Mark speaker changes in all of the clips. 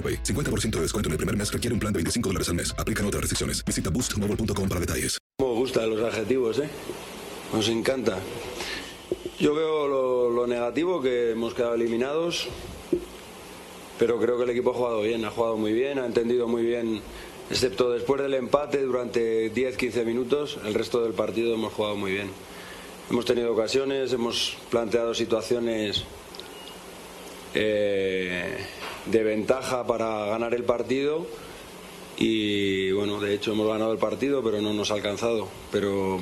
Speaker 1: AroPay. 50% de descuento en el primer mes requiere un plan de 25 dólares al mes. Aplican otras restricciones. Visita boostmobile.com para detalles.
Speaker 2: Me gustan los adjetivos, ¿eh? Nos encanta. Yo veo lo, lo negativo, que hemos quedado eliminados, pero creo que el equipo ha jugado bien, ha jugado muy bien, ha entendido muy bien, excepto después del empate durante 10-15 minutos, el resto del partido hemos jugado muy bien. Hemos tenido ocasiones, hemos planteado situaciones eh, de ventaja para ganar el partido y bueno, de hecho hemos ganado el partido pero no nos ha alcanzado. Pero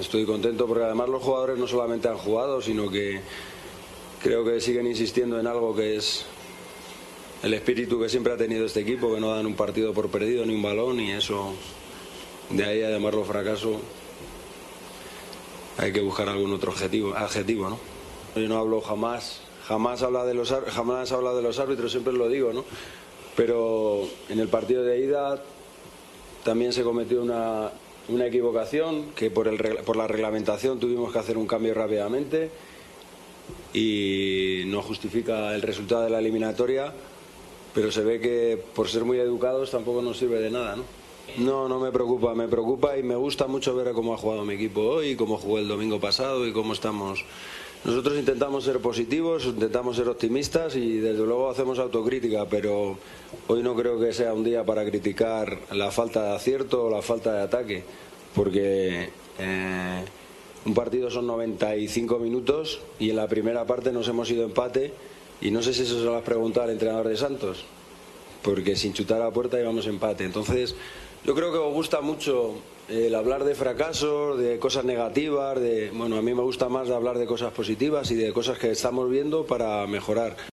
Speaker 2: estoy contento porque además los jugadores no solamente han jugado, sino que creo que siguen insistiendo en algo que es el espíritu que siempre ha tenido este equipo, que no dan un partido por perdido ni un balón y eso, de ahí a llamarlo fracaso, hay que buscar algún otro objetivo, adjetivo, ¿no? Yo no hablo jamás, jamás habla de los jamás habla de los árbitros, siempre lo digo, ¿no? Pero en el partido de ida también se cometió una, equivocación que por, el, por la reglamentación tuvimos que hacer un cambio rápidamente y no justifica el resultado de la eliminatoria, pero se ve que por ser muy educados tampoco nos sirve de nada, ¿no? No, no me preocupa, me preocupa y me gusta mucho ver cómo ha jugado mi equipo hoy, cómo jugó el domingo pasado y cómo estamos. Nosotros intentamos ser positivos, intentamos ser optimistas y desde luego hacemos autocrítica, pero hoy no creo que sea un día para criticar la falta de acierto o la falta de ataque, porque eh, un partido son 95 minutos y en la primera parte nos hemos ido empate y no sé si eso se lo has preguntado al entrenador de Santos, porque sin chutar a la puerta íbamos empate. Entonces, yo creo que os gusta mucho el hablar de fracasos, de cosas negativas, de bueno, a mí me gusta más hablar de cosas positivas y de cosas que estamos viendo para mejorar.